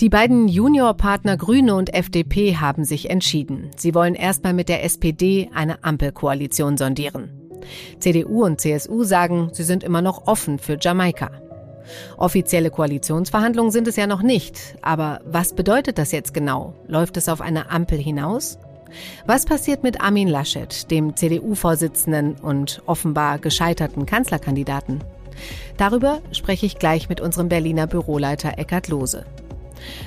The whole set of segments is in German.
Die beiden Juniorpartner Grüne und FDP haben sich entschieden. Sie wollen erstmal mit der SPD eine Ampelkoalition sondieren. CDU und CSU sagen, sie sind immer noch offen für Jamaika. Offizielle Koalitionsverhandlungen sind es ja noch nicht. Aber was bedeutet das jetzt genau? Läuft es auf eine Ampel hinaus? Was passiert mit Armin Laschet, dem CDU-Vorsitzenden und offenbar gescheiterten Kanzlerkandidaten? Darüber spreche ich gleich mit unserem Berliner Büroleiter Eckhard Lohse.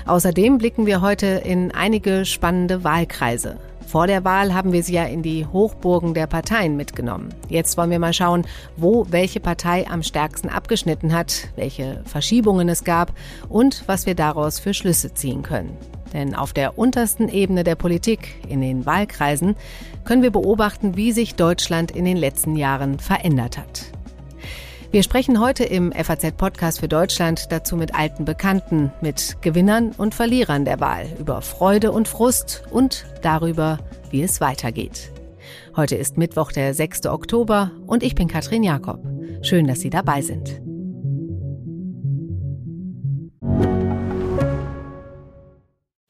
Außerdem blicken wir heute in einige spannende Wahlkreise. Vor der Wahl haben wir sie ja in die Hochburgen der Parteien mitgenommen. Jetzt wollen wir mal schauen, wo welche Partei am stärksten abgeschnitten hat, welche Verschiebungen es gab und was wir daraus für Schlüsse ziehen können. Denn auf der untersten Ebene der Politik, in den Wahlkreisen, können wir beobachten, wie sich Deutschland in den letzten Jahren verändert hat. Wir sprechen heute im FAZ-Podcast für Deutschland dazu mit alten Bekannten, mit Gewinnern und Verlierern der Wahl, über Freude und Frust und darüber, wie es weitergeht. Heute ist Mittwoch, der 6. Oktober und ich bin Katrin Jakob. Schön, dass Sie dabei sind.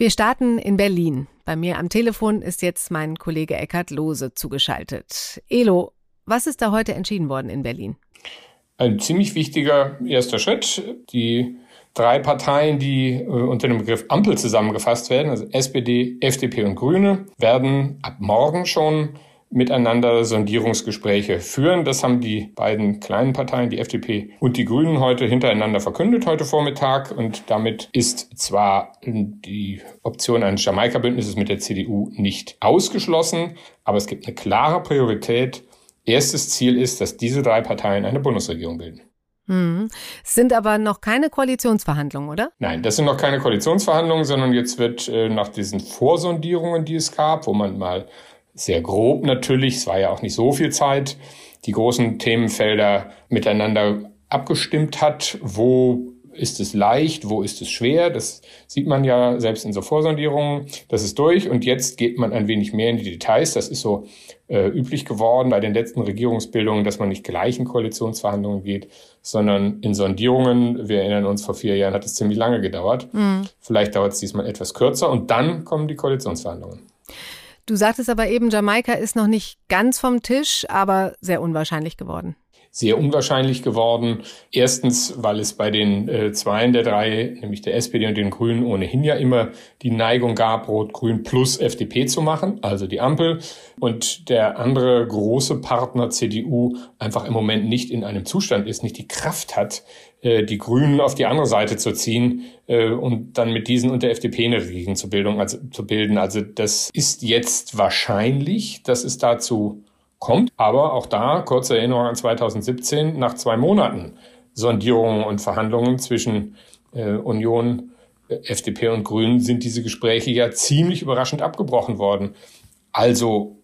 Wir starten in Berlin. Bei mir am Telefon ist jetzt mein Kollege Eckhard Lose zugeschaltet. Elo, was ist da heute entschieden worden in Berlin? Ein ziemlich wichtiger erster Schritt. Die drei Parteien, die äh, unter dem Begriff Ampel zusammengefasst werden, also SPD, FDP und Grüne, werden ab morgen schon miteinander Sondierungsgespräche führen. Das haben die beiden kleinen Parteien, die FDP und die Grünen, heute hintereinander verkündet, heute Vormittag. Und damit ist zwar die Option eines Jamaika-Bündnisses mit der CDU nicht ausgeschlossen, aber es gibt eine klare Priorität. Erstes Ziel ist, dass diese drei Parteien eine Bundesregierung bilden. Hm. Es sind aber noch keine Koalitionsverhandlungen, oder? Nein, das sind noch keine Koalitionsverhandlungen, sondern jetzt wird äh, nach diesen Vorsondierungen, die es gab, wo man mal sehr grob natürlich, es war ja auch nicht so viel Zeit, die großen Themenfelder miteinander abgestimmt hat, wo ist es leicht, wo ist es schwer, das sieht man ja selbst in so Vorsondierungen, das ist durch. Und jetzt geht man ein wenig mehr in die Details, das ist so äh, üblich geworden bei den letzten Regierungsbildungen, dass man nicht gleich in Koalitionsverhandlungen geht, sondern in Sondierungen, wir erinnern uns, vor vier Jahren hat es ziemlich lange gedauert, mhm. vielleicht dauert es diesmal etwas kürzer. Und dann kommen die Koalitionsverhandlungen. Du sagtest aber eben, Jamaika ist noch nicht ganz vom Tisch, aber sehr unwahrscheinlich geworden sehr unwahrscheinlich geworden. Erstens, weil es bei den äh, Zweien der drei, nämlich der SPD und den Grünen, ohnehin ja immer die Neigung gab, Rot-Grün plus FDP zu machen, also die Ampel. Und der andere große Partner CDU einfach im Moment nicht in einem Zustand ist, nicht die Kraft hat, äh, die Grünen auf die andere Seite zu ziehen äh, und dann mit diesen und der FDP eine Regierung zu, Bildung, also, zu bilden. Also das ist jetzt wahrscheinlich, dass es dazu kommt. Aber auch da, kurze Erinnerung an 2017, nach zwei Monaten Sondierungen und Verhandlungen zwischen äh, Union, äh, FDP und Grünen sind diese Gespräche ja ziemlich überraschend abgebrochen worden. Also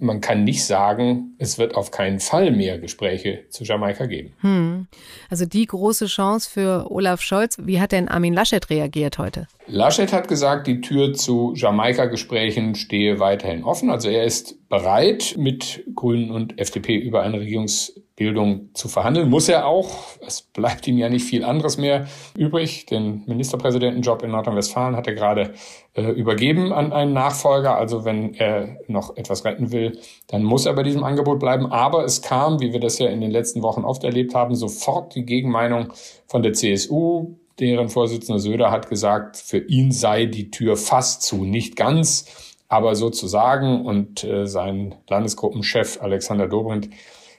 man kann nicht sagen, es wird auf keinen Fall mehr Gespräche zu Jamaika geben. Hm. Also die große Chance für Olaf Scholz. Wie hat denn Armin Laschet reagiert heute? Laschet hat gesagt, die Tür zu Jamaika-Gesprächen stehe weiterhin offen. Also er ist bereit, mit Grünen und FDP über eine Regierungsbildung zu verhandeln. Muss er auch. Es bleibt ihm ja nicht viel anderes mehr übrig. Den Ministerpräsidentenjob in Nordrhein-Westfalen hat er gerade äh, übergeben an einen Nachfolger. Also wenn er noch etwas retten will, dann muss er bei diesem Angebot bleiben. Aber es kam, wie wir das ja in den letzten Wochen oft erlebt haben, sofort die Gegenmeinung von der CSU deren Vorsitzender Söder hat gesagt, für ihn sei die Tür fast zu, nicht ganz, aber sozusagen. Und äh, sein Landesgruppenchef Alexander Dobrindt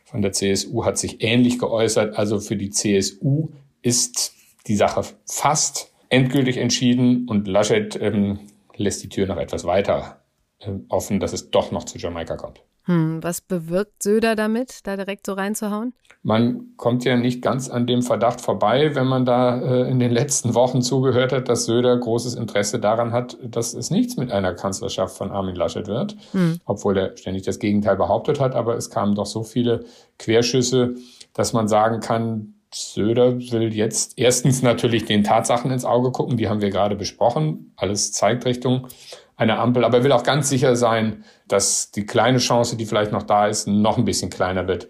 von der CSU hat sich ähnlich geäußert. Also für die CSU ist die Sache fast endgültig entschieden und Laschet ähm, lässt die Tür noch etwas weiter äh, offen, dass es doch noch zu Jamaika kommt. Hm, was bewirkt Söder damit, da direkt so reinzuhauen? Man kommt ja nicht ganz an dem Verdacht vorbei, wenn man da äh, in den letzten Wochen zugehört hat, dass Söder großes Interesse daran hat, dass es nichts mit einer Kanzlerschaft von Armin Laschet wird, hm. obwohl er ständig das Gegenteil behauptet hat. Aber es kamen doch so viele Querschüsse, dass man sagen kann, Söder will jetzt erstens natürlich den Tatsachen ins Auge gucken, die haben wir gerade besprochen. Alles zeigt Richtung einer Ampel, aber er will auch ganz sicher sein, dass die kleine Chance, die vielleicht noch da ist, noch ein bisschen kleiner wird.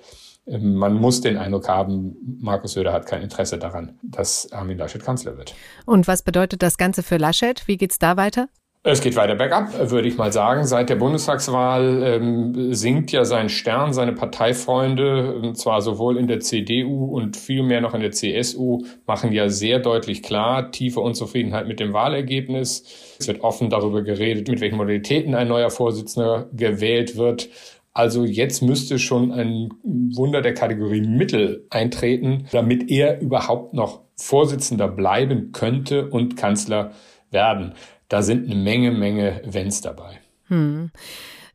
Ähm, man muss den Eindruck haben, Markus Söder hat kein Interesse daran, dass Armin Laschet Kanzler wird. Und was bedeutet das Ganze für Laschet? Wie geht's da weiter? Es geht weiter bergab, würde ich mal sagen. Seit der Bundestagswahl ähm, sinkt ja sein Stern, seine Parteifreunde, und zwar sowohl in der CDU und viel mehr noch in der CSU, machen ja sehr deutlich klar, tiefe Unzufriedenheit mit dem Wahlergebnis. Es wird offen darüber geredet, mit welchen Modalitäten ein neuer Vorsitzender gewählt wird. Also jetzt müsste schon ein Wunder der Kategorie Mittel eintreten, damit er überhaupt noch Vorsitzender bleiben könnte und Kanzler werden da sind eine Menge, Menge Wenns dabei. Hm.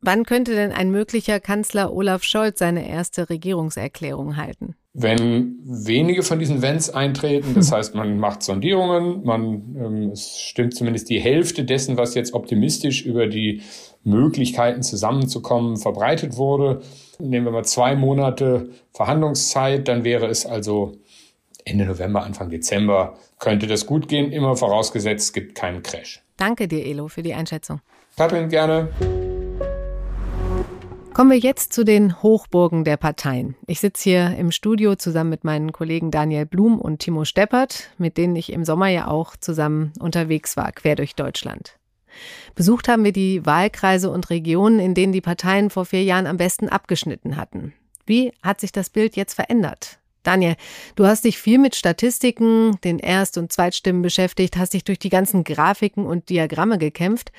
Wann könnte denn ein möglicher Kanzler Olaf Scholz seine erste Regierungserklärung halten? Wenn wenige von diesen Wenns eintreten, das heißt, man macht Sondierungen, man ähm, es stimmt zumindest die Hälfte dessen, was jetzt optimistisch über die Möglichkeiten zusammenzukommen verbreitet wurde. Nehmen wir mal zwei Monate Verhandlungszeit, dann wäre es also Ende November, Anfang Dezember könnte das gut gehen, immer vorausgesetzt, es gibt keinen Crash. Danke dir, Elo, für die Einschätzung. Katrin, gerne. Kommen wir jetzt zu den Hochburgen der Parteien. Ich sitze hier im Studio zusammen mit meinen Kollegen Daniel Blum und Timo Steppert, mit denen ich im Sommer ja auch zusammen unterwegs war, quer durch Deutschland. Besucht haben wir die Wahlkreise und Regionen, in denen die Parteien vor vier Jahren am besten abgeschnitten hatten. Wie hat sich das Bild jetzt verändert? Daniel, du hast dich viel mit Statistiken, den Erst- und Zweitstimmen beschäftigt, hast dich durch die ganzen Grafiken und Diagramme gekämpft.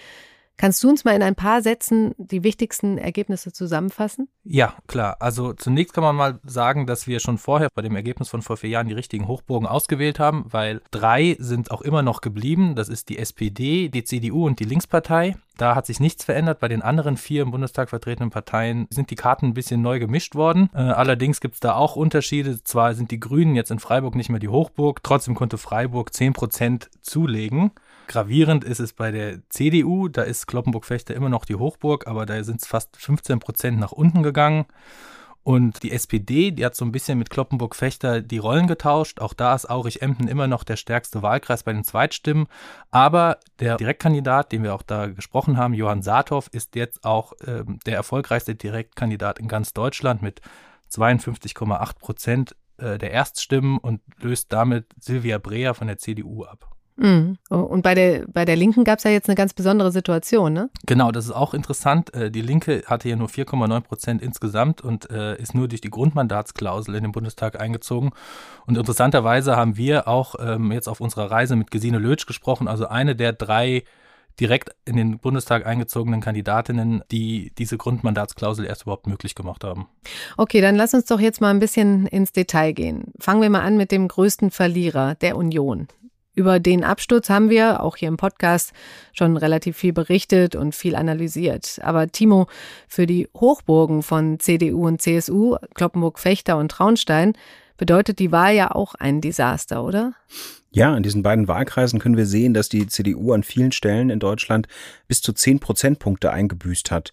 Kannst du uns mal in ein paar Sätzen die wichtigsten Ergebnisse zusammenfassen? Ja, klar. Also zunächst kann man mal sagen, dass wir schon vorher bei dem Ergebnis von vor vier Jahren die richtigen Hochburgen ausgewählt haben, weil drei sind auch immer noch geblieben. Das ist die SPD, die CDU und die Linkspartei. Da hat sich nichts verändert. Bei den anderen vier im Bundestag vertretenen Parteien sind die Karten ein bisschen neu gemischt worden. Äh, allerdings gibt es da auch Unterschiede. Zwar sind die Grünen jetzt in Freiburg nicht mehr die Hochburg, trotzdem konnte Freiburg 10 Prozent zulegen. Gravierend ist es bei der CDU, da ist Kloppenburg-Fechter immer noch die Hochburg, aber da sind es fast 15 Prozent nach unten gegangen. Und die SPD, die hat so ein bisschen mit Kloppenburg-Fechter die Rollen getauscht. Auch da ist Aurich-Emden immer noch der stärkste Wahlkreis bei den Zweitstimmen. Aber der Direktkandidat, den wir auch da gesprochen haben, Johann Saathoff, ist jetzt auch äh, der erfolgreichste Direktkandidat in ganz Deutschland mit 52,8 Prozent äh, der Erststimmen und löst damit Silvia Breer von der CDU ab. Mhm. Und bei der, bei der Linken gab es ja jetzt eine ganz besondere Situation, ne? Genau, das ist auch interessant. Äh, die Linke hatte ja nur 4,9 Prozent insgesamt und äh, ist nur durch die Grundmandatsklausel in den Bundestag eingezogen. Und interessanterweise haben wir auch ähm, jetzt auf unserer Reise mit Gesine Lötsch gesprochen, also eine der drei direkt in den Bundestag eingezogenen Kandidatinnen, die diese Grundmandatsklausel erst überhaupt möglich gemacht haben. Okay, dann lass uns doch jetzt mal ein bisschen ins Detail gehen. Fangen wir mal an mit dem größten Verlierer, der Union. Über den Absturz haben wir auch hier im Podcast schon relativ viel berichtet und viel analysiert. Aber Timo, für die Hochburgen von CDU und CSU, Kloppenburg-Fechter und Traunstein, bedeutet die Wahl ja auch ein Desaster, oder? Ja, in diesen beiden Wahlkreisen können wir sehen, dass die CDU an vielen Stellen in Deutschland bis zu zehn Prozentpunkte eingebüßt hat.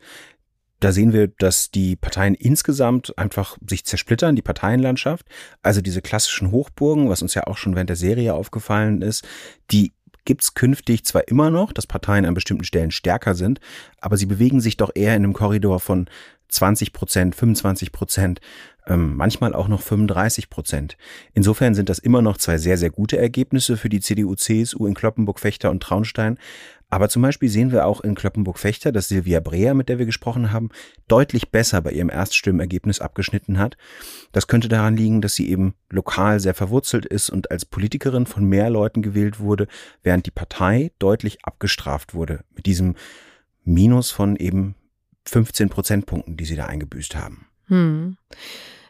Da sehen wir, dass die Parteien insgesamt einfach sich zersplittern, die Parteienlandschaft. Also diese klassischen Hochburgen, was uns ja auch schon während der Serie aufgefallen ist, die gibt's künftig zwar immer noch, dass Parteien an bestimmten Stellen stärker sind, aber sie bewegen sich doch eher in einem Korridor von 20 Prozent, 25 Prozent, ähm, manchmal auch noch 35 Prozent. Insofern sind das immer noch zwei sehr, sehr gute Ergebnisse für die CDU-CSU in Kloppenburg, Fechter und Traunstein. Aber zum Beispiel sehen wir auch in Kloppenburg-Fechter, dass Silvia Breer, mit der wir gesprochen haben, deutlich besser bei ihrem Erststimmenergebnis abgeschnitten hat. Das könnte daran liegen, dass sie eben lokal sehr verwurzelt ist und als Politikerin von mehr Leuten gewählt wurde, während die Partei deutlich abgestraft wurde mit diesem Minus von eben 15 Prozentpunkten, die sie da eingebüßt haben. Hm.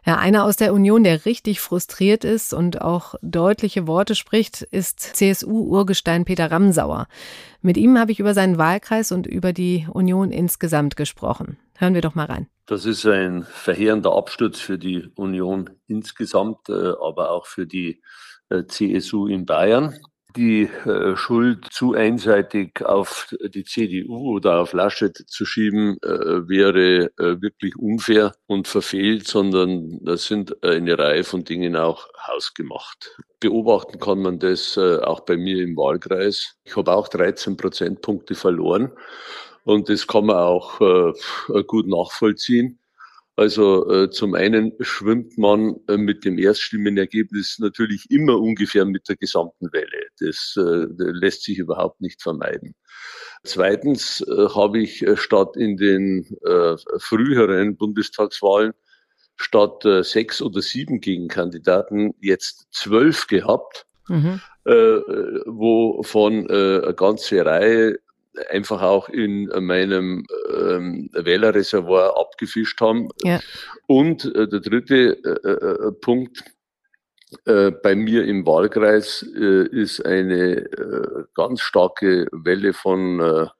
Ja, einer aus der Union, der richtig frustriert ist und auch deutliche Worte spricht, ist CSU-Urgestein Peter Ramsauer. Mit ihm habe ich über seinen Wahlkreis und über die Union insgesamt gesprochen. Hören wir doch mal rein. Das ist ein verheerender Absturz für die Union insgesamt, äh, aber auch für die äh, CSU in Bayern die äh, Schuld zu einseitig auf die CDU oder auf Laschet zu schieben, äh, wäre äh, wirklich unfair und verfehlt, sondern das sind eine Reihe von Dingen auch hausgemacht. Beobachten kann man das auch bei mir im Wahlkreis. Ich habe auch 13 Prozentpunkte verloren und das kann man auch gut nachvollziehen. Also äh, zum einen schwimmt man äh, mit dem Erststimmenergebnis natürlich immer ungefähr mit der gesamten Welle. Das äh, lässt sich überhaupt nicht vermeiden. Zweitens äh, habe ich äh, statt in den äh, früheren Bundestagswahlen statt sechs oder sieben Gegenkandidaten jetzt zwölf gehabt, mhm. äh, wovon äh, eine ganze Reihe einfach auch in meinem ähm, Wählerreservoir abgefischt haben. Ja. Und äh, der dritte äh, äh, Punkt äh, bei mir im Wahlkreis äh, ist eine äh, ganz starke Welle von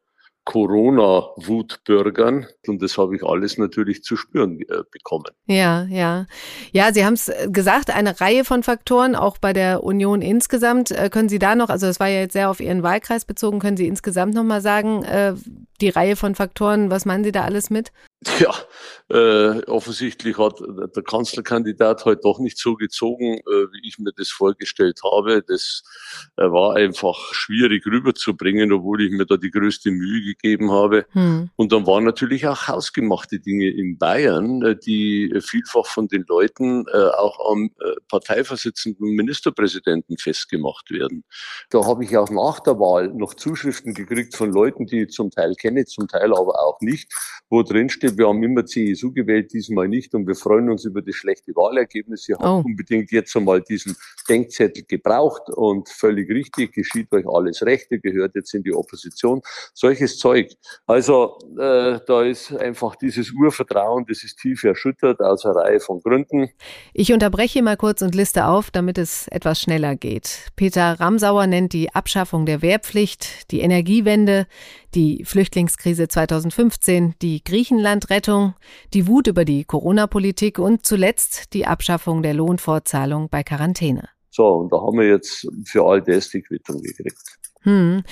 Corona-Wutbürgern. Und das habe ich alles natürlich zu spüren äh, bekommen. Ja, ja. Ja, Sie haben es gesagt, eine Reihe von Faktoren, auch bei der Union insgesamt. Äh, können Sie da noch, also das war ja jetzt sehr auf Ihren Wahlkreis bezogen, können Sie insgesamt nochmal sagen, äh, die Reihe von Faktoren, was meinen Sie da alles mit? Ja, äh, offensichtlich hat der Kanzlerkandidat heute halt doch nicht so gezogen, äh, wie ich mir das vorgestellt habe. Das äh, war einfach schwierig rüberzubringen, obwohl ich mir da die größte Mühe gegeben habe. Hm. Und dann waren natürlich auch hausgemachte Dinge in Bayern, äh, die vielfach von den Leuten äh, auch am äh, Parteivorsitzenden Ministerpräsidenten festgemacht werden. Da habe ich auch nach der Wahl noch Zuschriften gekriegt von Leuten, die ich zum Teil kenne, zum Teil aber auch nicht, wo drin steht, wir haben immer CSU gewählt, diesmal nicht und wir freuen uns über das schlechte Wahlergebnis. Ihr habt oh. unbedingt jetzt einmal diesen Denkzettel gebraucht und völlig richtig, geschieht euch alles recht, ihr gehört jetzt in die Opposition. Solches Zeug. Also äh, da ist einfach dieses Urvertrauen, das ist tief erschüttert aus einer Reihe von Gründen. Ich unterbreche mal kurz und liste auf, damit es etwas schneller geht. Peter Ramsauer nennt die Abschaffung der Wehrpflicht, die Energiewende, die Flüchtlingskrise 2015, die Griechenland-Rettung, die Wut über die Corona-Politik und zuletzt die Abschaffung der Lohnfortzahlung bei Quarantäne. So, und da haben wir jetzt für all das die Quittung gekriegt. Hm.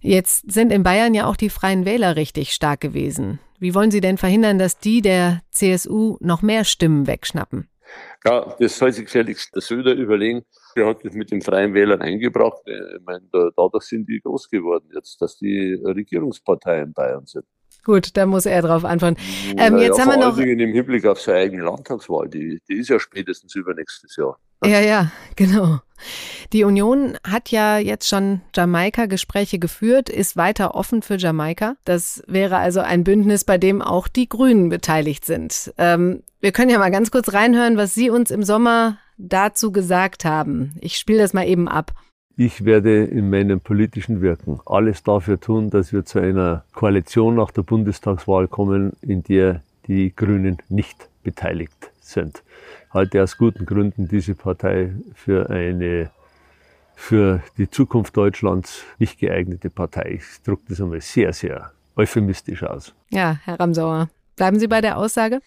Jetzt sind in Bayern ja auch die Freien Wähler richtig stark gewesen. Wie wollen Sie denn verhindern, dass die der CSU noch mehr Stimmen wegschnappen? Ja, das soll sich gefälligst der Söder überlegen. Der hat das mit den Freien Wählern eingebracht. Ich meine, dadurch sind die groß geworden jetzt, dass die Regierungspartei in Bayern sind. Gut, da muss er drauf antworten. Ähm, jetzt haben wir noch. Allen im Hinblick auf seine eigene Landtagswahl, die, die ist ja spätestens übernächstes Jahr. Ja, ja, genau. Die Union hat ja jetzt schon Jamaika-Gespräche geführt, ist weiter offen für Jamaika. Das wäre also ein Bündnis, bei dem auch die Grünen beteiligt sind. Ähm, wir können ja mal ganz kurz reinhören, was Sie uns im Sommer dazu gesagt haben. Ich spiele das mal eben ab. Ich werde in meinem politischen Wirken alles dafür tun, dass wir zu einer Koalition nach der Bundestagswahl kommen, in der die Grünen nicht beteiligt sind. Ich halte aus guten Gründen diese Partei für eine für die Zukunft Deutschlands nicht geeignete Partei. Ich drücke das einmal sehr, sehr euphemistisch aus. Ja, Herr Ramsauer, bleiben Sie bei der Aussage?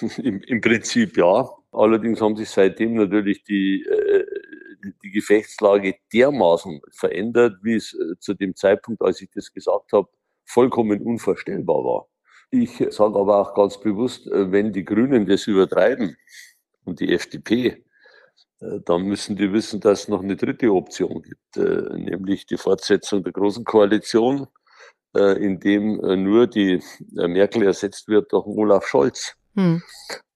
Im, Im, Prinzip ja. Allerdings haben sich seitdem natürlich die äh, die Gefechtslage dermaßen verändert, wie es äh, zu dem Zeitpunkt, als ich das gesagt habe, vollkommen unvorstellbar war. Ich sage aber auch ganz bewusst, äh, wenn die Grünen das übertreiben und die FDP, äh, dann müssen die wissen, dass es noch eine dritte Option gibt, nämlich die Fortsetzung der Großen Koalition, in dem nur die Merkel ersetzt wird durch Olaf Scholz. Hm.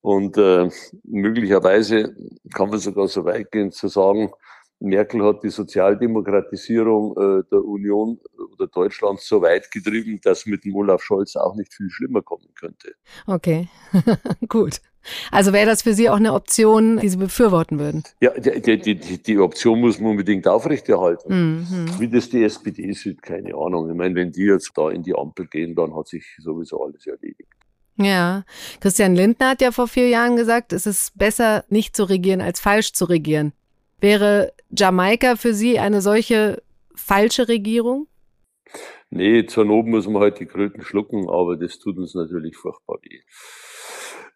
Und äh, möglicherweise kann man sogar so weit gehen zu sagen, Merkel hat die Sozialdemokratisierung äh, der Union oder Deutschlands so weit getrieben, dass mit dem Olaf Scholz auch nicht viel schlimmer kommen könnte. Okay, gut. Also wäre das für Sie auch eine Option, die Sie befürworten würden? Ja, die, die, die, die Option muss man unbedingt aufrechterhalten. Mhm. Wie das die SPD sieht, keine Ahnung. Ich meine, wenn die jetzt da in die Ampel gehen, dann hat sich sowieso alles erledigt. Ja, Christian Lindner hat ja vor vier Jahren gesagt, es ist besser, nicht zu regieren, als falsch zu regieren. Wäre Jamaika für Sie eine solche falsche Regierung? Nee, zur Not muss man halt die Kröten schlucken, aber das tut uns natürlich furchtbar weh.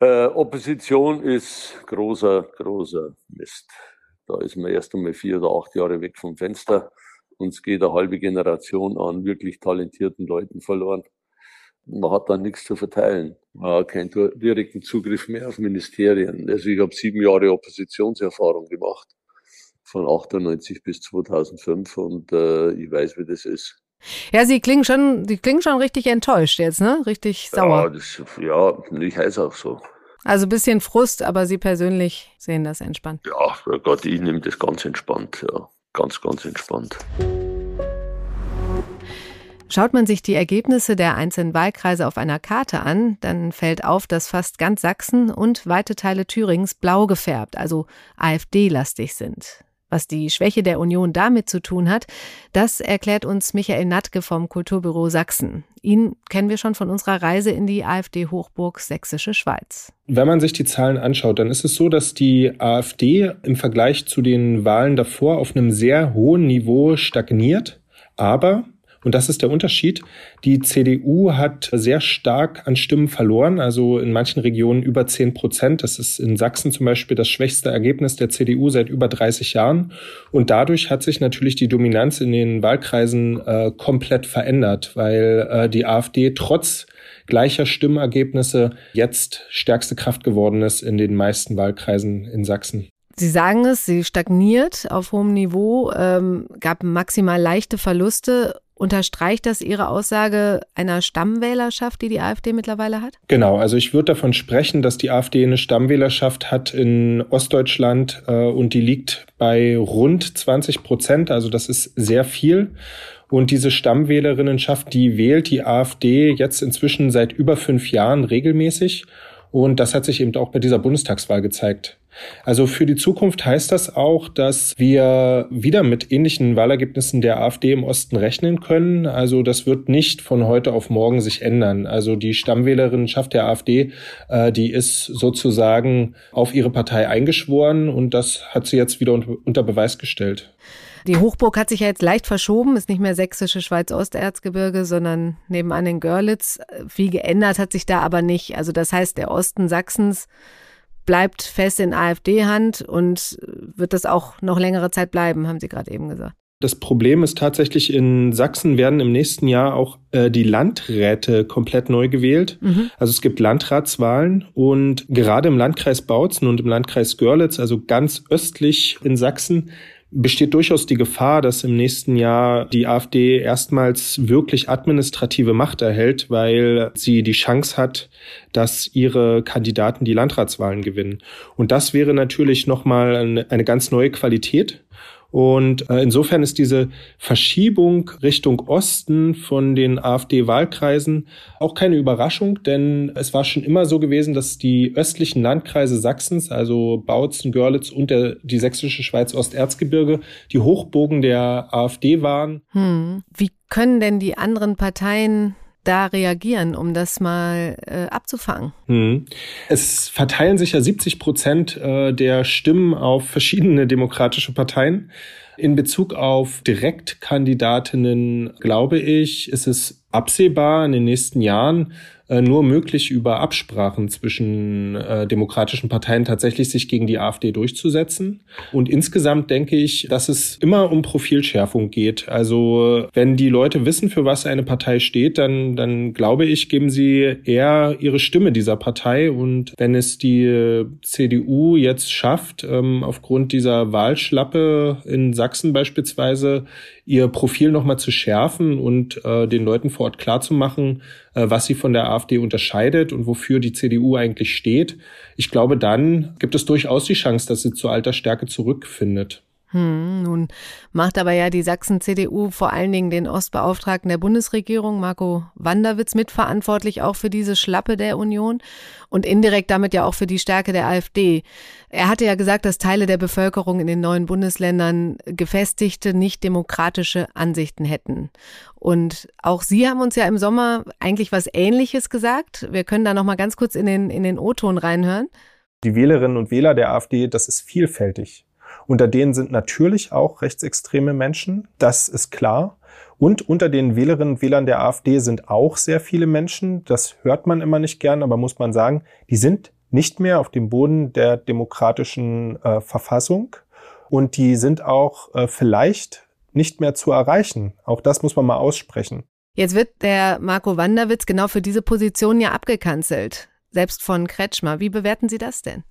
Äh, Opposition ist großer, großer Mist. Da ist man erst einmal vier oder acht Jahre weg vom Fenster. Uns geht eine halbe Generation an wirklich talentierten Leuten verloren. Man hat dann nichts zu verteilen. Man hat keinen direkten Zugriff mehr auf Ministerien. Also ich habe sieben Jahre Oppositionserfahrung gemacht, von 98 bis 2005 und äh, ich weiß, wie das ist. Ja, Sie klingen schon, Sie klingen schon richtig enttäuscht jetzt, ne? Richtig sauer. Ja, das, ja ich heiße auch so. Also ein bisschen Frust, aber Sie persönlich sehen das entspannt. Ja, Gott, ich nehme das ganz entspannt, ja. Ganz, ganz entspannt. Schaut man sich die Ergebnisse der einzelnen Wahlkreise auf einer Karte an, dann fällt auf, dass fast ganz Sachsen und weite Teile Thürings blau gefärbt, also AfD-lastig sind. Was die Schwäche der Union damit zu tun hat, das erklärt uns Michael Natke vom Kulturbüro Sachsen. Ihn kennen wir schon von unserer Reise in die AfD-Hochburg Sächsische Schweiz. Wenn man sich die Zahlen anschaut, dann ist es so, dass die AfD im Vergleich zu den Wahlen davor auf einem sehr hohen Niveau stagniert. Aber und das ist der Unterschied. Die CDU hat sehr stark an Stimmen verloren, also in manchen Regionen über 10 Prozent. Das ist in Sachsen zum Beispiel das schwächste Ergebnis der CDU seit über 30 Jahren. Und dadurch hat sich natürlich die Dominanz in den Wahlkreisen äh, komplett verändert, weil äh, die AfD trotz gleicher Stimmergebnisse jetzt stärkste Kraft geworden ist in den meisten Wahlkreisen in Sachsen. Sie sagen es, sie stagniert auf hohem Niveau, ähm, gab maximal leichte Verluste. Unterstreicht das Ihre Aussage einer Stammwählerschaft, die die AfD mittlerweile hat? Genau, also ich würde davon sprechen, dass die AfD eine Stammwählerschaft hat in Ostdeutschland äh, und die liegt bei rund 20 Prozent, also das ist sehr viel. Und diese Stammwählerinnenschaft, die wählt die AfD jetzt inzwischen seit über fünf Jahren regelmäßig. Und das hat sich eben auch bei dieser Bundestagswahl gezeigt. Also für die Zukunft heißt das auch, dass wir wieder mit ähnlichen Wahlergebnissen der AfD im Osten rechnen können. Also das wird nicht von heute auf morgen sich ändern. Also die Stammwählerinnenschaft der AfD, äh, die ist sozusagen auf ihre Partei eingeschworen und das hat sie jetzt wieder unter Beweis gestellt. Die Hochburg hat sich ja jetzt leicht verschoben, ist nicht mehr sächsische Schweiz-Osterzgebirge, sondern nebenan in Görlitz. Viel geändert hat sich da aber nicht. Also das heißt, der Osten Sachsens bleibt fest in AfD-Hand und wird das auch noch längere Zeit bleiben, haben Sie gerade eben gesagt. Das Problem ist tatsächlich, in Sachsen werden im nächsten Jahr auch äh, die Landräte komplett neu gewählt. Mhm. Also es gibt Landratswahlen und gerade im Landkreis Bautzen und im Landkreis Görlitz, also ganz östlich in Sachsen, besteht durchaus die Gefahr, dass im nächsten Jahr die AfD erstmals wirklich administrative Macht erhält, weil sie die Chance hat, dass ihre Kandidaten die Landratswahlen gewinnen. Und das wäre natürlich nochmal eine, ganz neue Qualität und äh, insofern ist diese Verschiebung Richtung Osten von den AfD-Wahlkreisen auch keine Überraschung, denn es war schon immer so gewesen, dass die östlichen Landkreise Sachsens, also Bautzen, Görlitz und der, die sächsische Schweiz Osterzgebirge, die Hochbogen der AfD waren. Hm. Wie können denn die anderen Parteien da reagieren, um das mal äh, abzufangen? Hm. Es verteilen sich ja 70 Prozent äh, der Stimmen auf verschiedene demokratische Parteien. In Bezug auf Direktkandidatinnen, glaube ich, ist es absehbar in den nächsten Jahren, äh, nur möglich über Absprachen zwischen äh, demokratischen Parteien tatsächlich sich gegen die AfD durchzusetzen. Und insgesamt denke ich, dass es immer um Profilschärfung geht. Also wenn die Leute wissen, für was eine Partei steht, dann, dann glaube ich, geben sie eher ihre Stimme dieser Partei. Und wenn es die CDU jetzt schafft, ähm, aufgrund dieser Wahlschlappe in Sachsen beispielsweise ihr Profil nochmal zu schärfen und äh, den Leuten vor Ort klarzumachen, äh, was sie von der AfD unterscheidet und wofür die CDU eigentlich steht. Ich glaube, dann gibt es durchaus die Chance, dass sie zur alter Stärke zurückfindet. Hm, nun macht aber ja die Sachsen-CDU vor allen Dingen den Ostbeauftragten der Bundesregierung, Marco Wanderwitz, mitverantwortlich auch für diese Schlappe der Union und indirekt damit ja auch für die Stärke der AfD. Er hatte ja gesagt, dass Teile der Bevölkerung in den neuen Bundesländern gefestigte, nicht demokratische Ansichten hätten. Und auch Sie haben uns ja im Sommer eigentlich was Ähnliches gesagt. Wir können da noch mal ganz kurz in den, in den O-Ton reinhören. Die Wählerinnen und Wähler der AfD, das ist vielfältig. Unter denen sind natürlich auch rechtsextreme Menschen, das ist klar. Und unter den Wählerinnen und Wählern der AfD sind auch sehr viele Menschen, das hört man immer nicht gern, aber muss man sagen, die sind nicht mehr auf dem Boden der demokratischen äh, Verfassung und die sind auch äh, vielleicht nicht mehr zu erreichen. Auch das muss man mal aussprechen. Jetzt wird der Marco Wanderwitz genau für diese Position ja abgekanzelt selbst von Kretschmer. Wie bewerten Sie das denn?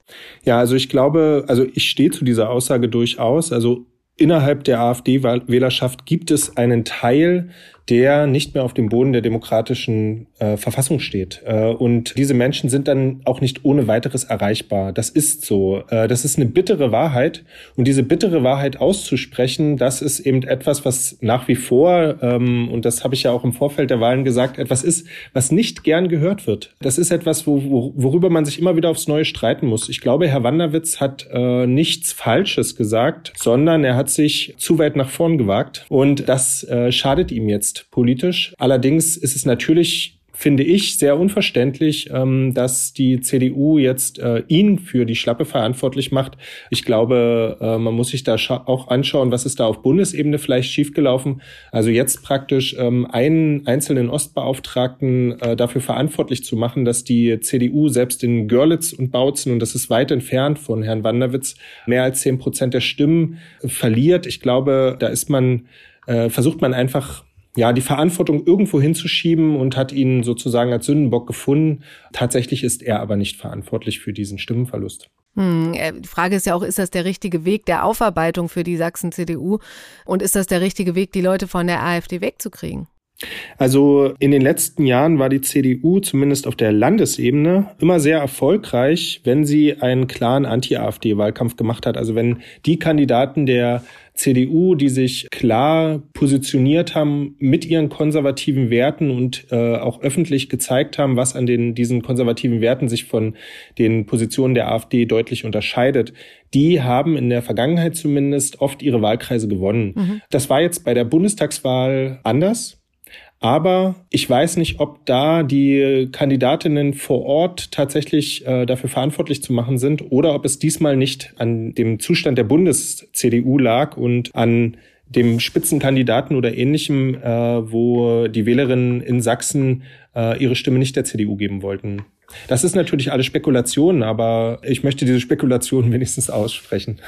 Ja, also ich glaube, also ich stehe zu dieser Aussage durchaus. Also innerhalb der AfD-Wählerschaft gibt es einen Teil, der nicht mehr auf dem Boden der demokratischen äh, Verfassung steht. Äh, und diese Menschen sind dann auch nicht ohne weiteres erreichbar. Das ist so. Äh, das ist eine bittere Wahrheit. Und diese bittere Wahrheit auszusprechen, das ist eben etwas, was nach wie vor, ähm, und das habe ich ja auch im Vorfeld der Wahlen gesagt, etwas ist, was nicht gern gehört wird. Das ist etwas, wo, wo, worüber man sich immer wieder aufs Neue streiten muss. Ich glaube, Herr Wanderwitz hat äh, nichts Falsches gesagt, sondern er hat sich zu weit nach vorn gewagt. Und das äh, schadet ihm jetzt politisch. Allerdings ist es natürlich finde ich sehr unverständlich, ähm, dass die CDU jetzt äh, ihn für die Schlappe verantwortlich macht. Ich glaube, äh, man muss sich da auch anschauen, was ist da auf Bundesebene vielleicht schiefgelaufen. Also jetzt praktisch ähm, einen einzelnen Ostbeauftragten äh, dafür verantwortlich zu machen, dass die CDU selbst in Görlitz und Bautzen, und das ist weit entfernt von Herrn Wanderwitz, mehr als zehn Prozent der Stimmen verliert. Ich glaube, da ist man, versucht man einfach ja, die Verantwortung irgendwo hinzuschieben und hat ihn sozusagen als Sündenbock gefunden. Tatsächlich ist er aber nicht verantwortlich für diesen Stimmenverlust. Hm, äh, die Frage ist ja auch, ist das der richtige Weg der Aufarbeitung für die Sachsen-CDU? Und ist das der richtige Weg, die Leute von der AfD wegzukriegen? Also in den letzten Jahren war die CDU zumindest auf der Landesebene immer sehr erfolgreich, wenn sie einen klaren Anti-AfD-Wahlkampf gemacht hat. Also wenn die Kandidaten der CDU, die sich klar positioniert haben mit ihren konservativen Werten und äh, auch öffentlich gezeigt haben, was an den, diesen konservativen Werten sich von den Positionen der AfD deutlich unterscheidet, die haben in der Vergangenheit zumindest oft ihre Wahlkreise gewonnen. Mhm. Das war jetzt bei der Bundestagswahl anders. Aber ich weiß nicht, ob da die Kandidatinnen vor Ort tatsächlich äh, dafür verantwortlich zu machen sind oder ob es diesmal nicht an dem Zustand der Bundes-CDU lag und an dem Spitzenkandidaten oder ähnlichem, äh, wo die Wählerinnen in Sachsen äh, ihre Stimme nicht der CDU geben wollten. Das ist natürlich alles Spekulation, aber ich möchte diese Spekulation wenigstens aussprechen.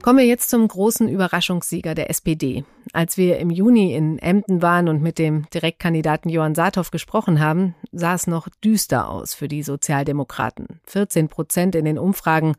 Kommen wir jetzt zum großen Überraschungssieger der SPD. Als wir im Juni in Emden waren und mit dem Direktkandidaten Johann Saathoff gesprochen haben, sah es noch düster aus für die Sozialdemokraten. 14 Prozent in den Umfragen.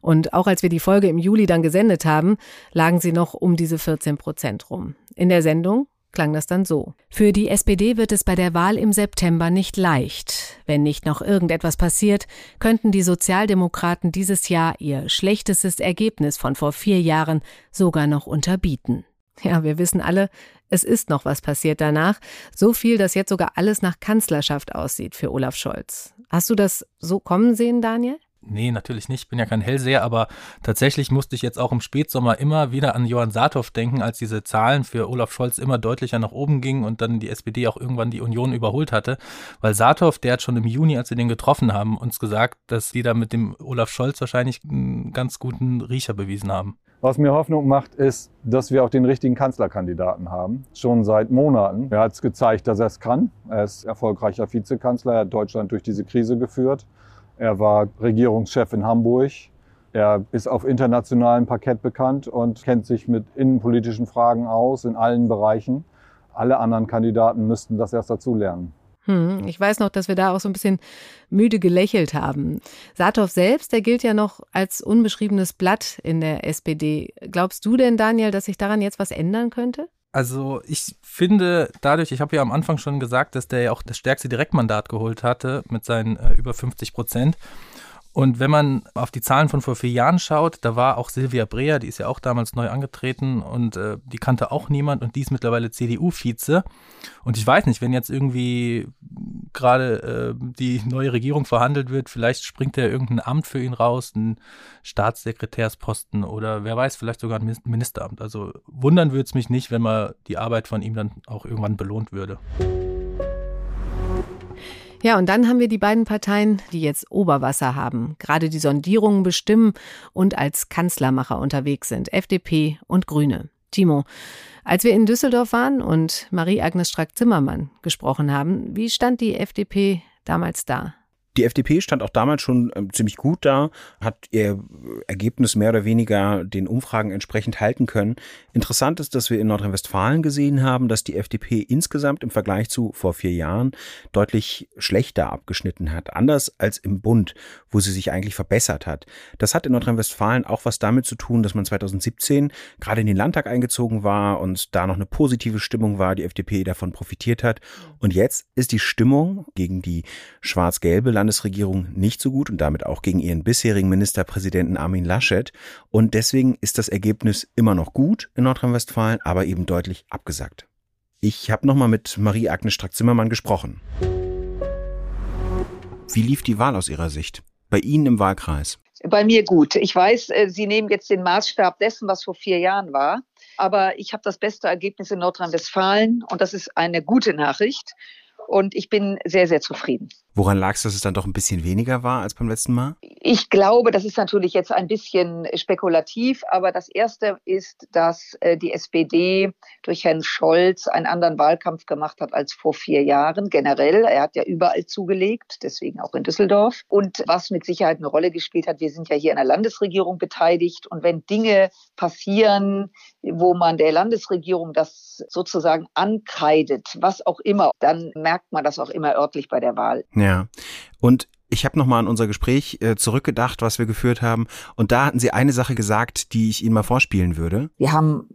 Und auch als wir die Folge im Juli dann gesendet haben, lagen sie noch um diese 14 Prozent rum. In der Sendung klang das dann so. Für die SPD wird es bei der Wahl im September nicht leicht. Wenn nicht noch irgendetwas passiert, könnten die Sozialdemokraten dieses Jahr ihr schlechtestes Ergebnis von vor vier Jahren sogar noch unterbieten. Ja, wir wissen alle, es ist noch was passiert danach. So viel, dass jetzt sogar alles nach Kanzlerschaft aussieht für Olaf Scholz. Hast du das so kommen sehen, Daniel? Nee, natürlich nicht. Ich bin ja kein Hellseher, aber tatsächlich musste ich jetzt auch im Spätsommer immer wieder an Johann Saathoff denken, als diese Zahlen für Olaf Scholz immer deutlicher nach oben gingen und dann die SPD auch irgendwann die Union überholt hatte. Weil Saathoff, der hat schon im Juni, als wir den getroffen haben, uns gesagt, dass die da mit dem Olaf Scholz wahrscheinlich einen ganz guten Riecher bewiesen haben. Was mir Hoffnung macht, ist, dass wir auch den richtigen Kanzlerkandidaten haben. Schon seit Monaten. Er hat es gezeigt, dass er es kann. Er ist erfolgreicher Vizekanzler, er hat Deutschland durch diese Krise geführt. Er war Regierungschef in Hamburg. Er ist auf internationalem Parkett bekannt und kennt sich mit innenpolitischen Fragen aus in allen Bereichen. Alle anderen Kandidaten müssten das erst dazu lernen. Hm, ich weiß noch, dass wir da auch so ein bisschen müde gelächelt haben. Saathoff selbst, der gilt ja noch als unbeschriebenes Blatt in der SPD. Glaubst du denn, Daniel, dass sich daran jetzt was ändern könnte? Also ich finde dadurch, ich habe ja am Anfang schon gesagt, dass der ja auch das stärkste Direktmandat geholt hatte mit seinen äh, über 50 Prozent. Und wenn man auf die Zahlen von vor vier Jahren schaut, da war auch Silvia Breer, die ist ja auch damals neu angetreten und äh, die kannte auch niemand und die ist mittlerweile CDU-Vize. Und ich weiß nicht, wenn jetzt irgendwie gerade äh, die neue Regierung verhandelt wird, vielleicht springt ja irgendein Amt für ihn raus, ein Staatssekretärsposten oder wer weiß, vielleicht sogar ein Ministeramt. Also wundern würde es mich nicht, wenn man die Arbeit von ihm dann auch irgendwann belohnt würde. Ja, und dann haben wir die beiden Parteien, die jetzt Oberwasser haben, gerade die Sondierungen bestimmen und als Kanzlermacher unterwegs sind, FDP und Grüne. Timo, als wir in Düsseldorf waren und Marie-Agnes Strack-Zimmermann gesprochen haben, wie stand die FDP damals da? Die FDP stand auch damals schon äh, ziemlich gut da, hat ihr Ergebnis mehr oder weniger den Umfragen entsprechend halten können. Interessant ist, dass wir in Nordrhein-Westfalen gesehen haben, dass die FDP insgesamt im Vergleich zu vor vier Jahren deutlich schlechter abgeschnitten hat. Anders als im Bund, wo sie sich eigentlich verbessert hat. Das hat in Nordrhein-Westfalen auch was damit zu tun, dass man 2017 gerade in den Landtag eingezogen war und da noch eine positive Stimmung war, die FDP davon profitiert hat. Und jetzt ist die Stimmung gegen die schwarz-gelbe Landesregierung nicht so gut und damit auch gegen ihren bisherigen Ministerpräsidenten Armin Laschet. Und deswegen ist das Ergebnis immer noch gut in Nordrhein-Westfalen, aber eben deutlich abgesagt. Ich habe nochmal mit Marie-Agnes Strack-Zimmermann gesprochen. Wie lief die Wahl aus Ihrer Sicht? Bei Ihnen im Wahlkreis? Bei mir gut. Ich weiß, äh, Sie nehmen jetzt den Maßstab dessen, was vor vier Jahren war. Aber ich habe das beste Ergebnis in Nordrhein-Westfalen und das ist eine gute Nachricht und ich bin sehr, sehr zufrieden. Woran lag es, dass es dann doch ein bisschen weniger war als beim letzten Mal? Ich glaube, das ist natürlich jetzt ein bisschen spekulativ, aber das Erste ist, dass äh, die SPD durch Herrn Scholz einen anderen Wahlkampf gemacht hat als vor vier Jahren generell. Er hat ja überall zugelegt, deswegen auch in Düsseldorf. Und was mit Sicherheit eine Rolle gespielt hat, wir sind ja hier in der Landesregierung beteiligt und wenn Dinge passieren, wo man der Landesregierung das sozusagen ankreidet, was auch immer, dann merkt man das auch immer örtlich bei der Wahl. Ja. Und ich habe nochmal an unser Gespräch äh, zurückgedacht, was wir geführt haben. Und da hatten Sie eine Sache gesagt, die ich Ihnen mal vorspielen würde. Wir haben,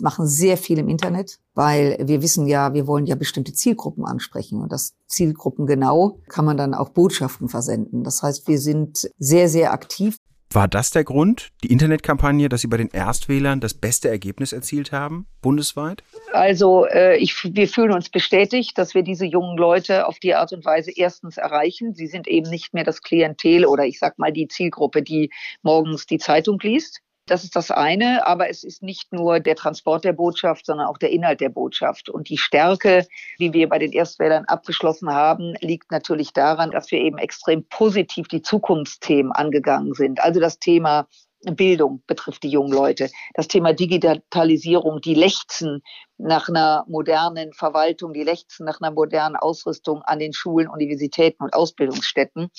machen sehr viel im Internet, weil wir wissen ja, wir wollen ja bestimmte Zielgruppen ansprechen. Und das Zielgruppen genau kann man dann auch Botschaften versenden. Das heißt, wir sind sehr, sehr aktiv. War das der Grund, die Internetkampagne, dass Sie bei den Erstwählern das beste Ergebnis erzielt haben, bundesweit? Also äh, ich, wir fühlen uns bestätigt, dass wir diese jungen Leute auf die Art und Weise erstens erreichen. Sie sind eben nicht mehr das Klientel oder ich sag mal die Zielgruppe, die morgens die Zeitung liest. Das ist das eine, aber es ist nicht nur der Transport der Botschaft, sondern auch der Inhalt der Botschaft. Und die Stärke, wie wir bei den Erstwählern abgeschlossen haben, liegt natürlich daran, dass wir eben extrem positiv die Zukunftsthemen angegangen sind. Also das Thema Bildung betrifft die jungen Leute. Das Thema Digitalisierung, die lechzen nach einer modernen Verwaltung, die lechzen nach einer modernen Ausrüstung an den Schulen, Universitäten und Ausbildungsstätten.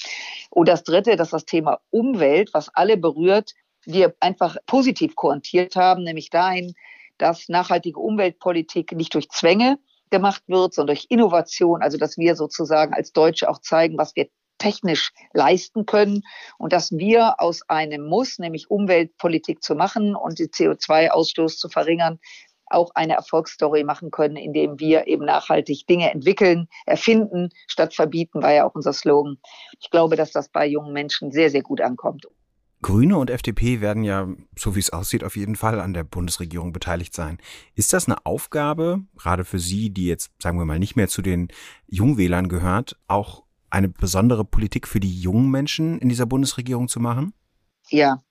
Und das Dritte, das ist das Thema Umwelt, was alle berührt, wir einfach positiv koordiniert haben, nämlich dahin, dass nachhaltige Umweltpolitik nicht durch Zwänge gemacht wird, sondern durch Innovation, also dass wir sozusagen als Deutsche auch zeigen, was wir technisch leisten können und dass wir aus einem Muss, nämlich Umweltpolitik zu machen und den CO2-Ausstoß zu verringern, auch eine Erfolgsstory machen können, indem wir eben nachhaltig Dinge entwickeln, erfinden, statt verbieten, war ja auch unser Slogan. Ich glaube, dass das bei jungen Menschen sehr, sehr gut ankommt. Grüne und FDP werden ja, so wie es aussieht, auf jeden Fall an der Bundesregierung beteiligt sein. Ist das eine Aufgabe, gerade für Sie, die jetzt, sagen wir mal, nicht mehr zu den Jungwählern gehört, auch eine besondere Politik für die jungen Menschen in dieser Bundesregierung zu machen? Ja,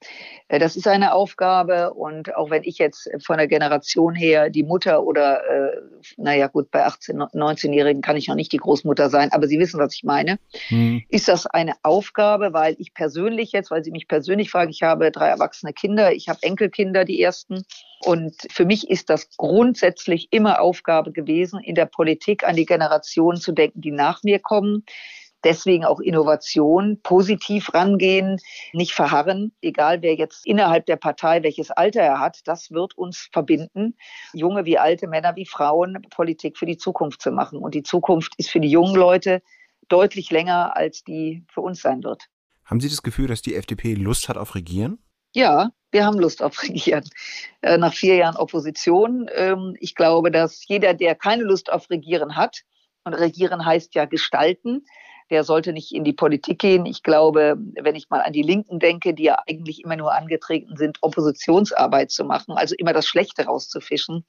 äh, das ist eine Aufgabe und auch wenn ich jetzt von der Generation her die Mutter oder, äh, naja gut, bei 18, 19-Jährigen kann ich noch nicht die Großmutter sein, aber Sie wissen, was ich meine, hm. ist das eine Aufgabe, weil ich persönlich jetzt, weil Sie mich persönlich fragen, ich habe drei erwachsene Kinder, ich habe Enkelkinder, die ersten. Und für mich ist das grundsätzlich immer Aufgabe gewesen, in der Politik an die Generationen zu denken, die nach mir kommen Deswegen auch Innovation, positiv rangehen, nicht verharren, egal wer jetzt innerhalb der Partei welches Alter er hat, das wird uns verbinden, junge wie alte, Männer wie Frauen, Politik für die Zukunft zu machen. Und die Zukunft ist für die jungen Leute deutlich länger, als die für uns sein wird. Haben Sie das Gefühl, dass die FDP Lust hat auf Regieren? Ja, wir haben Lust auf Regieren. Äh, nach vier Jahren Opposition. Ähm, ich glaube, dass jeder, der keine Lust auf Regieren hat, und Regieren heißt ja gestalten, der sollte nicht in die Politik gehen. Ich glaube, wenn ich mal an die Linken denke, die ja eigentlich immer nur angetreten sind, Oppositionsarbeit zu machen, also immer das Schlechte rauszufischen,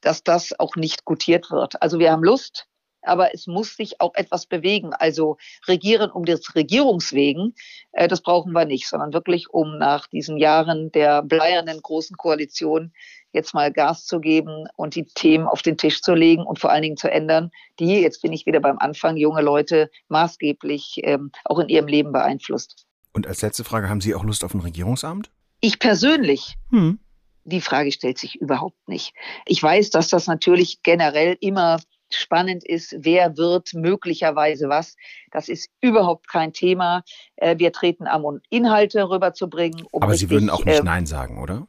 dass das auch nicht gutiert wird. Also wir haben Lust, aber es muss sich auch etwas bewegen. Also regieren um des Regierungswegen, äh, das brauchen wir nicht, sondern wirklich um nach diesen Jahren der bleiernen großen Koalition jetzt mal Gas zu geben und die Themen auf den Tisch zu legen und vor allen Dingen zu ändern, die, jetzt bin ich wieder beim Anfang, junge Leute maßgeblich ähm, auch in ihrem Leben beeinflusst. Und als letzte Frage, haben Sie auch Lust auf ein Regierungsamt? Ich persönlich? Hm. Die Frage stellt sich überhaupt nicht. Ich weiß, dass das natürlich generell immer spannend ist, wer wird möglicherweise was. Das ist überhaupt kein Thema. Äh, wir treten an, um Inhalte rüberzubringen. Um Aber Sie würden auch nicht äh, Nein sagen, oder?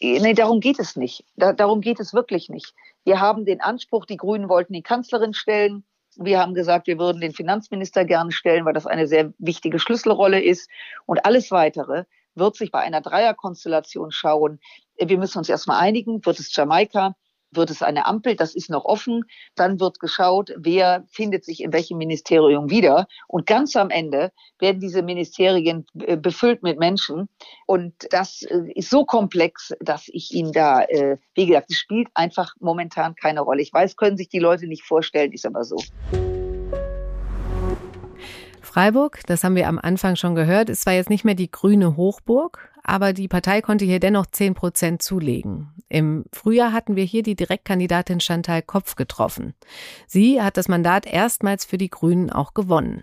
Nee, darum geht es nicht. Da, darum geht es wirklich nicht. Wir haben den Anspruch, die Grünen wollten die Kanzlerin stellen. Wir haben gesagt, wir würden den Finanzminister gerne stellen, weil das eine sehr wichtige Schlüsselrolle ist. Und alles weitere wird sich bei einer Dreierkonstellation schauen. Wir müssen uns erstmal einigen. Wird es Jamaika? Wird es eine Ampel, das ist noch offen. Dann wird geschaut, wer findet sich in welchem Ministerium wieder. Und ganz am Ende werden diese Ministerien äh, befüllt mit Menschen. Und das äh, ist so komplex, dass ich Ihnen da, äh, wie gesagt, es spielt einfach momentan keine Rolle. Ich weiß, können sich die Leute nicht vorstellen, ist aber so. Freiburg, das haben wir am Anfang schon gehört, ist zwar jetzt nicht mehr die grüne Hochburg, aber die Partei konnte hier dennoch 10 Prozent zulegen. Im Frühjahr hatten wir hier die Direktkandidatin Chantal Kopf getroffen. Sie hat das Mandat erstmals für die Grünen auch gewonnen.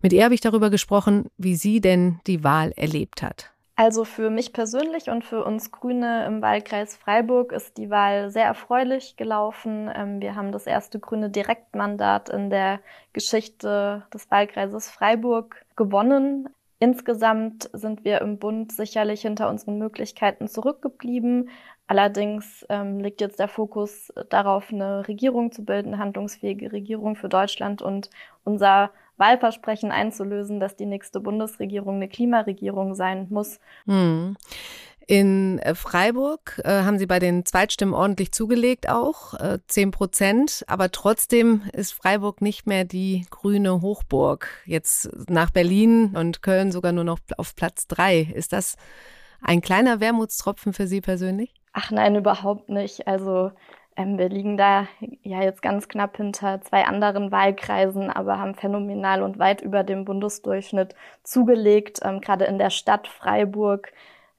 Mit ihr habe ich darüber gesprochen, wie sie denn die Wahl erlebt hat. Also für mich persönlich und für uns Grüne im Wahlkreis Freiburg ist die Wahl sehr erfreulich gelaufen. Ähm, wir haben das erste grüne Direktmandat in der Geschichte des Wahlkreises Freiburg gewonnen. Insgesamt sind wir im Bund sicherlich hinter unseren Möglichkeiten zurückgeblieben. Allerdings ähm, liegt jetzt der Fokus darauf, eine Regierung zu bilden, eine handlungsfähige Regierung für Deutschland und unser Wahlversprechen einzulösen, dass die nächste Bundesregierung eine Klimaregierung sein muss. Hm. In Freiburg äh, haben Sie bei den Zweitstimmen ordentlich zugelegt, auch äh, 10 Prozent. Aber trotzdem ist Freiburg nicht mehr die grüne Hochburg. Jetzt nach Berlin und Köln sogar nur noch auf Platz drei. Ist das ein kleiner Wermutstropfen für Sie persönlich? Ach nein, überhaupt nicht. Also wir liegen da ja jetzt ganz knapp hinter zwei anderen Wahlkreisen, aber haben phänomenal und weit über dem Bundesdurchschnitt zugelegt. Ähm, Gerade in der Stadt Freiburg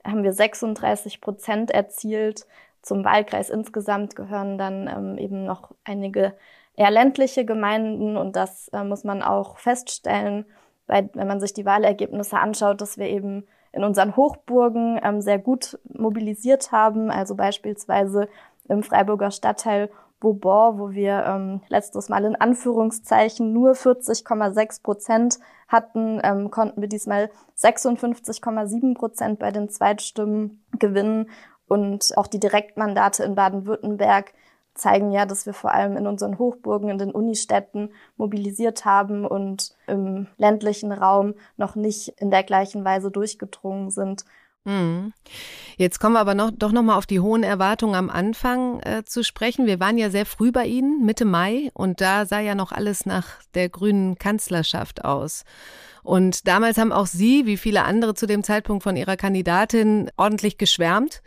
haben wir 36 Prozent erzielt. Zum Wahlkreis insgesamt gehören dann ähm, eben noch einige eher ländliche Gemeinden und das äh, muss man auch feststellen, weil, wenn man sich die Wahlergebnisse anschaut, dass wir eben in unseren Hochburgen ähm, sehr gut mobilisiert haben. Also beispielsweise im Freiburger Stadtteil Bourbon, wo wir ähm, letztes Mal in Anführungszeichen nur 40,6 Prozent hatten, ähm, konnten wir diesmal 56,7 Prozent bei den Zweitstimmen gewinnen. Und auch die Direktmandate in Baden-Württemberg zeigen ja, dass wir vor allem in unseren Hochburgen, in den Unistädten mobilisiert haben und im ländlichen Raum noch nicht in der gleichen Weise durchgedrungen sind. Mhm. Jetzt kommen wir aber noch, doch noch mal auf die hohen Erwartungen am Anfang äh, zu sprechen. Wir waren ja sehr früh bei Ihnen, Mitte Mai, und da sah ja noch alles nach der grünen Kanzlerschaft aus. Und damals haben auch Sie, wie viele andere zu dem Zeitpunkt von Ihrer Kandidatin, ordentlich geschwärmt.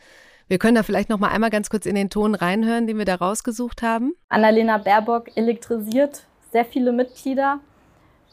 Wir können da vielleicht noch mal einmal ganz kurz in den Ton reinhören, den wir da rausgesucht haben. Annalena Baerbock elektrisiert sehr viele Mitglieder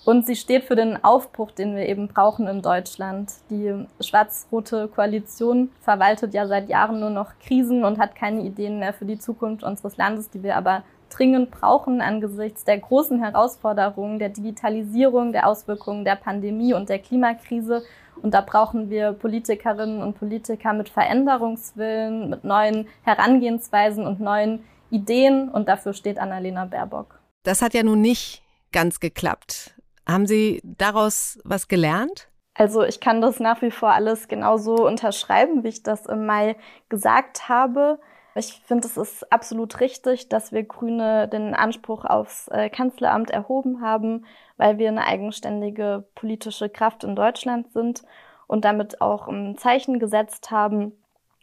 und sie steht für den Aufbruch, den wir eben brauchen in Deutschland. Die schwarz-rote Koalition verwaltet ja seit Jahren nur noch Krisen und hat keine Ideen mehr für die Zukunft unseres Landes, die wir aber dringend brauchen angesichts der großen Herausforderungen der Digitalisierung, der Auswirkungen der Pandemie und der Klimakrise. Und da brauchen wir Politikerinnen und Politiker mit Veränderungswillen, mit neuen Herangehensweisen und neuen Ideen. Und dafür steht Annalena Baerbock. Das hat ja nun nicht ganz geklappt. Haben Sie daraus was gelernt? Also ich kann das nach wie vor alles genauso unterschreiben, wie ich das im Mai gesagt habe. Ich finde, es ist absolut richtig, dass wir Grüne den Anspruch aufs äh, Kanzleramt erhoben haben, weil wir eine eigenständige politische Kraft in Deutschland sind und damit auch ein Zeichen gesetzt haben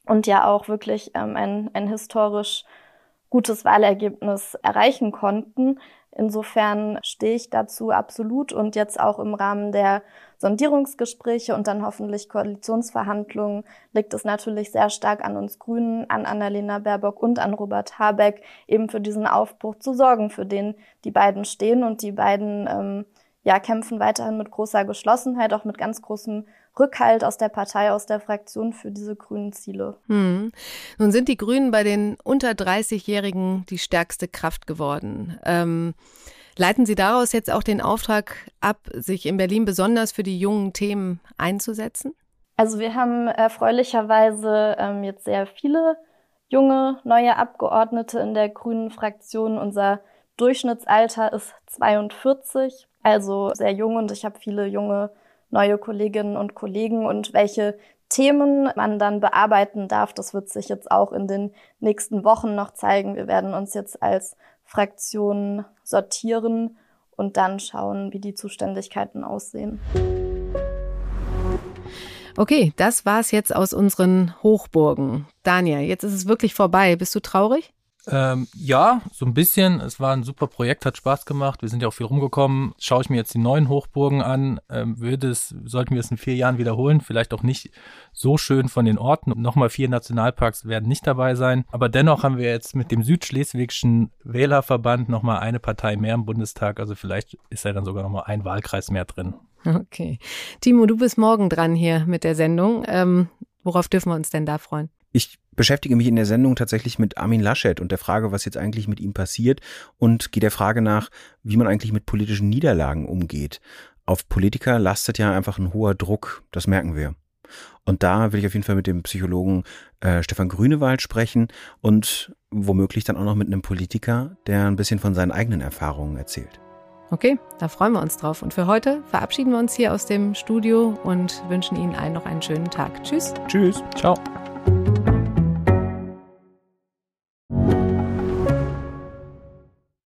und ja auch wirklich ähm, ein, ein historisch gutes Wahlergebnis erreichen konnten. Insofern stehe ich dazu absolut und jetzt auch im Rahmen der Sondierungsgespräche und dann hoffentlich Koalitionsverhandlungen liegt es natürlich sehr stark an uns Grünen, an Annalena Baerbock und an Robert Habeck, eben für diesen Aufbruch zu sorgen, für den die beiden stehen. Und die beiden ähm, ja kämpfen weiterhin mit großer Geschlossenheit, auch mit ganz großem Rückhalt aus der Partei, aus der Fraktion für diese grünen Ziele. Hm. Nun sind die Grünen bei den unter 30-Jährigen die stärkste Kraft geworden. Ähm, leiten Sie daraus jetzt auch den Auftrag ab, sich in Berlin besonders für die jungen Themen einzusetzen? Also wir haben erfreulicherweise ähm, jetzt sehr viele junge neue Abgeordnete in der grünen Fraktion. Unser Durchschnittsalter ist 42, also sehr jung und ich habe viele junge neue Kolleginnen und Kollegen und welche Themen man dann bearbeiten darf, das wird sich jetzt auch in den nächsten Wochen noch zeigen. Wir werden uns jetzt als Fraktion sortieren und dann schauen, wie die Zuständigkeiten aussehen. Okay, das war's jetzt aus unseren Hochburgen. Daniel, jetzt ist es wirklich vorbei. Bist du traurig? Ähm, ja, so ein bisschen. Es war ein super Projekt, hat Spaß gemacht. Wir sind ja auch viel rumgekommen. Schaue ich mir jetzt die neuen Hochburgen an, ähm, würde es, sollten wir es in vier Jahren wiederholen. Vielleicht auch nicht so schön von den Orten. Nochmal vier Nationalparks werden nicht dabei sein. Aber dennoch haben wir jetzt mit dem Südschleswigschen Wählerverband nochmal eine Partei mehr im Bundestag. Also vielleicht ist da dann sogar nochmal ein Wahlkreis mehr drin. Okay. Timo, du bist morgen dran hier mit der Sendung. Ähm, worauf dürfen wir uns denn da freuen? Ich beschäftige mich in der Sendung tatsächlich mit Armin Laschet und der Frage, was jetzt eigentlich mit ihm passiert und gehe der Frage nach, wie man eigentlich mit politischen Niederlagen umgeht. Auf Politiker lastet ja einfach ein hoher Druck, das merken wir. Und da will ich auf jeden Fall mit dem Psychologen äh, Stefan Grünewald sprechen und womöglich dann auch noch mit einem Politiker, der ein bisschen von seinen eigenen Erfahrungen erzählt. Okay, da freuen wir uns drauf. Und für heute verabschieden wir uns hier aus dem Studio und wünschen Ihnen allen noch einen schönen Tag. Tschüss. Tschüss. Ciao.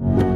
you